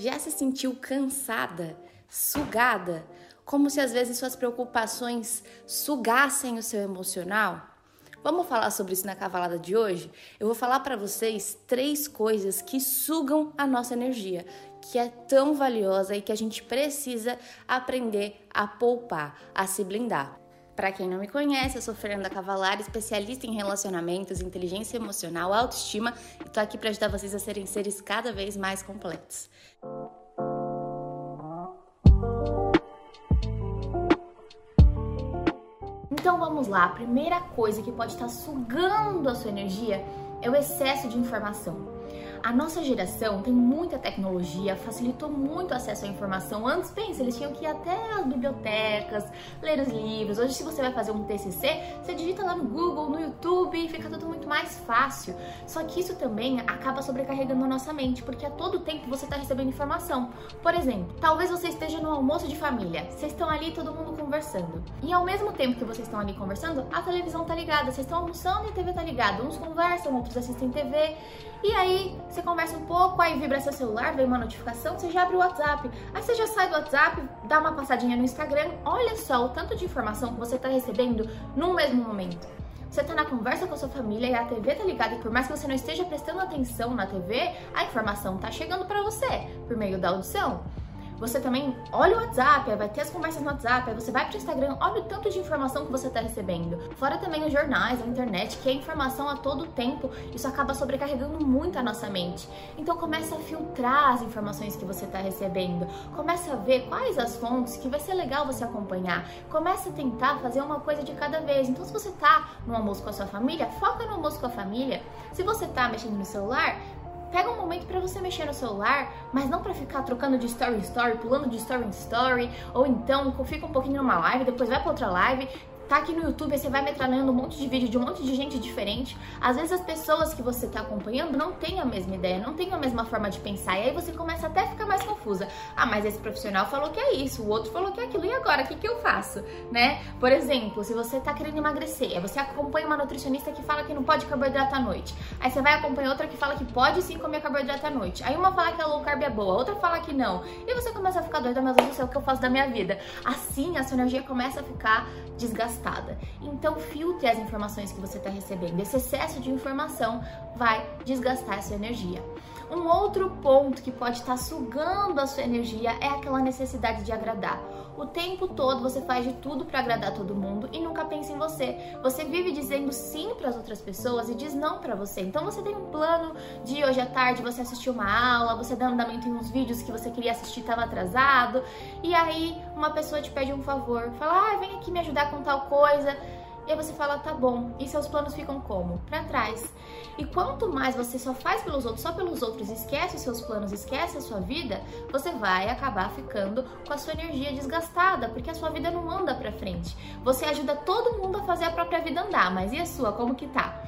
Já se sentiu cansada, sugada, como se às vezes suas preocupações sugassem o seu emocional? Vamos falar sobre isso na cavalada de hoje? Eu vou falar para vocês três coisas que sugam a nossa energia, que é tão valiosa e que a gente precisa aprender a poupar, a se blindar. Para quem não me conhece, eu sou Fernanda Cavalar, especialista em relacionamentos, inteligência emocional, autoestima e tô aqui para ajudar vocês a serem seres cada vez mais completos. Então vamos lá, a primeira coisa que pode estar sugando a sua energia é o excesso de informação. A nossa geração tem muita tecnologia, facilitou muito o acesso à informação. Antes, pensa, eles tinham que ir até as bibliotecas, ler os livros. Hoje, se você vai fazer um TCC, você digita lá no Google, no YouTube fica tudo muito mais fácil. Só que isso também acaba sobrecarregando a nossa mente, porque a todo tempo você está recebendo informação. Por exemplo, talvez você esteja no almoço de família, vocês estão ali todo mundo conversando. E ao mesmo tempo que vocês estão ali conversando, a televisão tá ligada, vocês estão almoçando e a TV tá ligada. Uns conversam, outros assistem TV. E aí, você conversa um pouco, aí vibra seu celular, vem uma notificação, você já abre o WhatsApp. Aí você já sai do WhatsApp, dá uma passadinha no Instagram. Olha só o tanto de informação que você está recebendo no mesmo momento. Você está na conversa com a sua família e a TV tá ligada e por mais que você não esteja prestando atenção na TV, a informação tá chegando para você por meio da audição. Você também olha o WhatsApp, vai ter as conversas no WhatsApp, você vai pro Instagram, olha o tanto de informação que você está recebendo. Fora também os jornais, a internet, que é informação a todo tempo, isso acaba sobrecarregando muito a nossa mente. Então começa a filtrar as informações que você está recebendo, começa a ver quais as fontes que vai ser legal você acompanhar, começa a tentar fazer uma coisa de cada vez. Então se você tá no almoço com a sua família, foca no almoço com a família. Se você tá mexendo no celular, Pega um momento para você mexer no celular, mas não para ficar trocando de story em story, pulando de story em story, ou então fica um pouquinho numa live, depois vai para outra live, tá aqui no YouTube, você vai metralhando um monte de vídeo de um monte de gente diferente. Às vezes as pessoas que você tá acompanhando não têm a mesma ideia, não têm a mesma forma de pensar. E aí você começa até a ficar mais confusa. Ah, mas esse profissional falou que é isso, o outro falou que é aquilo. E agora, o que, que eu faço? Né? Por exemplo, se você tá querendo emagrecer, você acompanha uma nutricionista que fala que não pode carboidrato à noite. Aí você vai acompanhar outra que fala que pode sim comer carboidrato à noite. Aí uma fala que a low carb é boa, outra fala que não. E você começa a ficar doida, meu Deus do o que eu faço da minha vida? Assim, a sua energia começa a ficar desgastada. Então, filtre as informações que você está recebendo. Esse excesso de informação vai desgastar a sua energia. Um outro ponto que pode estar sugando a sua energia é aquela necessidade de agradar. O tempo todo você faz de tudo para agradar todo mundo e nunca pensa em você. Você vive dizendo sim para as outras pessoas e diz não para você. Então você tem um plano de hoje à tarde você assistir uma aula, você dá andamento em uns vídeos que você queria assistir estava atrasado, e aí uma pessoa te pede um favor, fala: "Ah, vem aqui me ajudar com tal coisa". E aí você fala, tá bom. E seus planos ficam como? Para trás. E quanto mais você só faz pelos outros, só pelos outros, esquece os seus planos, esquece a sua vida, você vai acabar ficando com a sua energia desgastada, porque a sua vida não anda para frente. Você ajuda todo mundo a fazer a própria vida andar, mas e a sua, como que tá?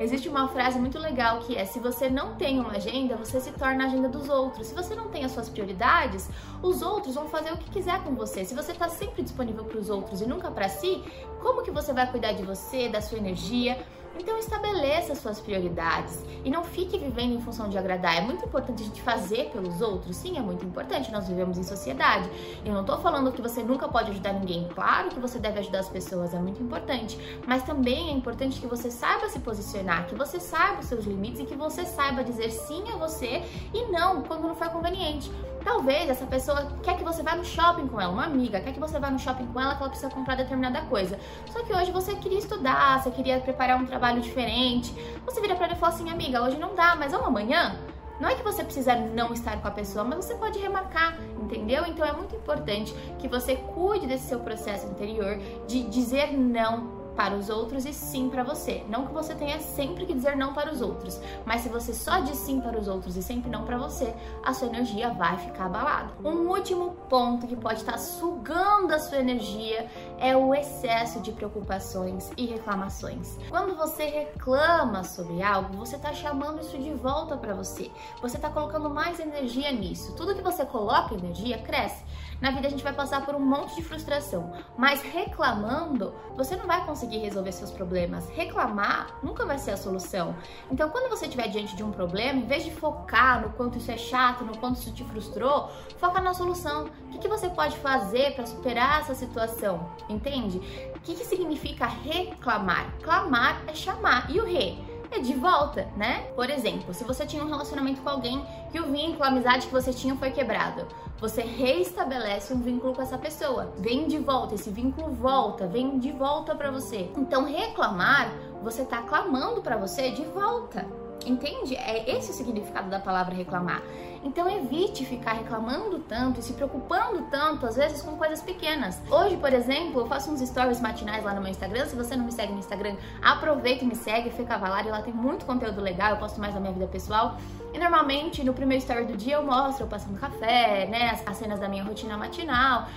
Existe uma frase muito legal que é: se você não tem uma agenda, você se torna a agenda dos outros. Se você não tem as suas prioridades, os outros vão fazer o que quiser com você. Se você está sempre disponível para os outros e nunca para si, como que você vai cuidar de você, da sua energia? Então estabeleça suas prioridades e não fique vivendo em função de agradar. É muito importante a gente fazer pelos outros, sim, é muito importante. Nós vivemos em sociedade. Eu não tô falando que você nunca pode ajudar ninguém. Claro que você deve ajudar as pessoas, é muito importante. Mas também é importante que você saiba se posicionar, que você saiba os seus limites e que você saiba dizer sim a você e não quando não for conveniente. Talvez essa pessoa quer que você vá no shopping com ela, uma amiga, quer que você vá no shopping com ela que ela precisa comprar determinada coisa. Só que hoje você queria estudar, você queria preparar um trabalho diferente. Você vira para ela e fala assim, amiga, hoje não dá, mas vamos amanhã? Não é que você precisa não estar com a pessoa, mas você pode remarcar, entendeu? Então é muito importante que você cuide desse seu processo interior de dizer não para os outros e sim para você. Não que você tenha sempre que dizer não para os outros, mas se você só diz sim para os outros e sempre não para você, a sua energia vai ficar abalada. Um último ponto que pode estar sugando a sua energia é o excesso de preocupações e reclamações. Quando você reclama sobre algo, você está chamando isso de volta para você. Você está colocando mais energia nisso. Tudo que você coloca energia cresce. Na vida a gente vai passar por um monte de frustração, mas reclamando, você não vai conseguir resolver seus problemas. Reclamar nunca vai ser a solução. Então, quando você estiver diante de um problema, em vez de focar no quanto isso é chato, no quanto isso te frustrou, foca na solução. O que, que você pode fazer para superar essa situação? Entende? O que, que significa reclamar? Clamar é chamar. E o re? é de volta, né? Por exemplo, se você tinha um relacionamento com alguém que o vínculo, a amizade que você tinha foi quebrado, você reestabelece um vínculo com essa pessoa. Vem de volta, esse vínculo volta, vem de volta para você. Então, reclamar, você tá clamando para você de volta. Entende? É esse o significado da palavra reclamar. Então evite ficar reclamando tanto e se preocupando tanto, às vezes, com coisas pequenas. Hoje, por exemplo, eu faço uns stories matinais lá no meu Instagram. Se você não me segue no Instagram, aproveita e me segue, Fê Cavalari, lá tem muito conteúdo legal, eu posto mais da minha vida pessoal. E normalmente no primeiro story do dia eu mostro eu passando café, né? As cenas da minha rotina matinal.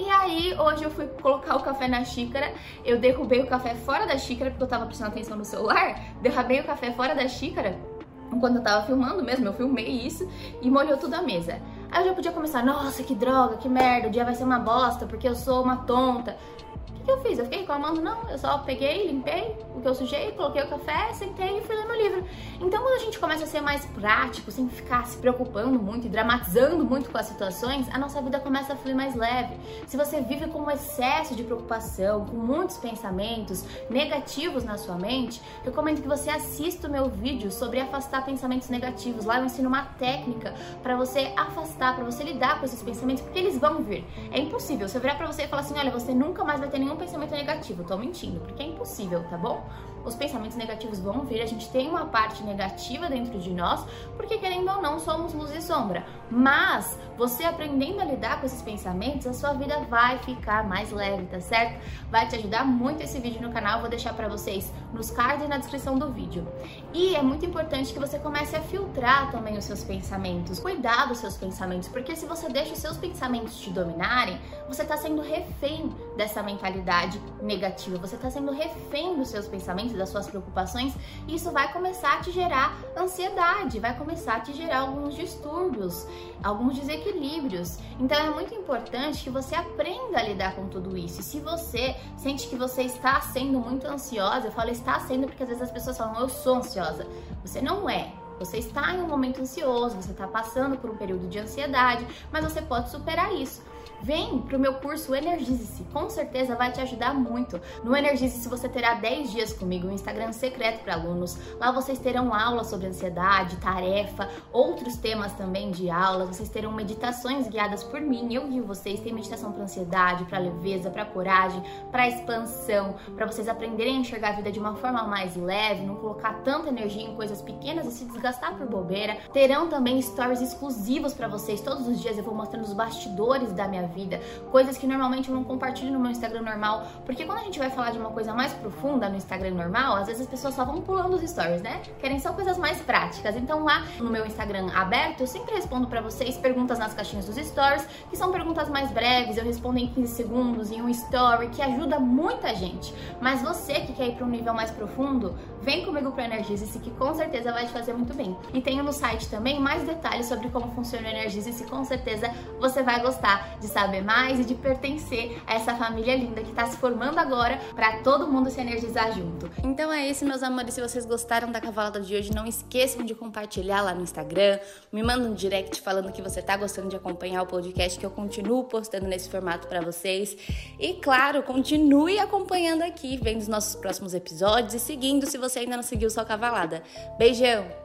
E aí, hoje eu fui colocar o café na xícara, eu derrubei o café fora da xícara, porque eu tava prestando atenção no celular, derrubei o café fora da xícara, enquanto eu tava filmando mesmo, eu filmei isso, e molhou tudo a mesa. Aí eu já podia começar, nossa, que droga, que merda, o dia vai ser uma bosta, porque eu sou uma tonta que, eu fiz? Eu fiquei reclamando? Não, eu só peguei, limpei o que eu sujei, coloquei o café, sentei e fui ler meu livro. Então, quando a gente começa a ser mais prático, sem ficar se preocupando muito e dramatizando muito com as situações, a nossa vida começa a fluir mais leve. Se você vive com um excesso de preocupação, com muitos pensamentos negativos na sua mente, recomendo que você assista o meu vídeo sobre afastar pensamentos negativos. Lá eu ensino uma técnica para você afastar, para você lidar com esses pensamentos, porque eles vão vir. É impossível. Se eu virar para você e falar assim, olha, você nunca mais vai ter nenhum pensamento negativo, tô mentindo, porque é impossível, tá bom? Os pensamentos negativos vão vir, a gente tem uma parte negativa dentro de nós, porque querendo ou não, somos luz e sombra. Mas você aprendendo a lidar com esses pensamentos, a sua vida vai ficar mais leve, tá certo? Vai te ajudar muito esse vídeo no canal, vou deixar para vocês nos cards e na descrição do vídeo. E é muito importante que você comece a filtrar também os seus pensamentos, cuidar dos seus pensamentos, porque se você deixa os seus pensamentos te dominarem, você tá sendo refém dessa mentalidade negativa, você está sendo refém dos seus pensamentos, das suas preocupações, e isso vai começar a te gerar ansiedade, vai começar a te gerar alguns distúrbios, alguns desequilíbrios. Então é muito importante que você aprenda a lidar com tudo isso. E se você sente que você está sendo muito ansiosa, eu falo está sendo porque às vezes as pessoas falam eu sou ansiosa. Você não é. Você está em um momento ansioso, você está passando por um período de ansiedade, mas você pode superar isso. Vem pro meu curso Energize-se, com certeza vai te ajudar muito. No Energize-se você terá 10 dias comigo, um Instagram secreto para alunos. Lá vocês terão aulas sobre ansiedade, tarefa, outros temas também de aulas. Vocês terão meditações guiadas por mim. Eu guio vocês, tem meditação para ansiedade, para leveza, para coragem, para expansão, para vocês aprenderem a enxergar a vida de uma forma mais leve, não colocar tanta energia em coisas pequenas e se desgastar por bobeira. Terão também stories exclusivos para vocês. Todos os dias eu vou mostrando os bastidores da minha vida, coisas que normalmente eu não compartilho no meu Instagram normal, porque quando a gente vai falar de uma coisa mais profunda no Instagram normal, às vezes as pessoas só vão pulando os stories, né? Querem só coisas mais práticas. Então lá no meu Instagram aberto, eu sempre respondo para vocês perguntas nas caixinhas dos stories, que são perguntas mais breves, eu respondo em 15 segundos em um story, que ajuda muita gente. Mas você que quer ir para um nível mais profundo, vem comigo para Energize-se que com certeza vai te fazer muito bem. E tenho no site também mais detalhes sobre como funciona o Energize-se, com certeza você vai gostar de saber saber mais e de pertencer a essa família linda que está se formando agora para todo mundo se energizar junto. Então é isso, meus amores. Se vocês gostaram da cavalada de hoje, não esqueçam de compartilhar lá no Instagram. Me manda um direct falando que você tá gostando de acompanhar o podcast, que eu continuo postando nesse formato para vocês. E claro, continue acompanhando aqui, vendo os nossos próximos episódios e seguindo se você ainda não seguiu sua cavalada. Beijão!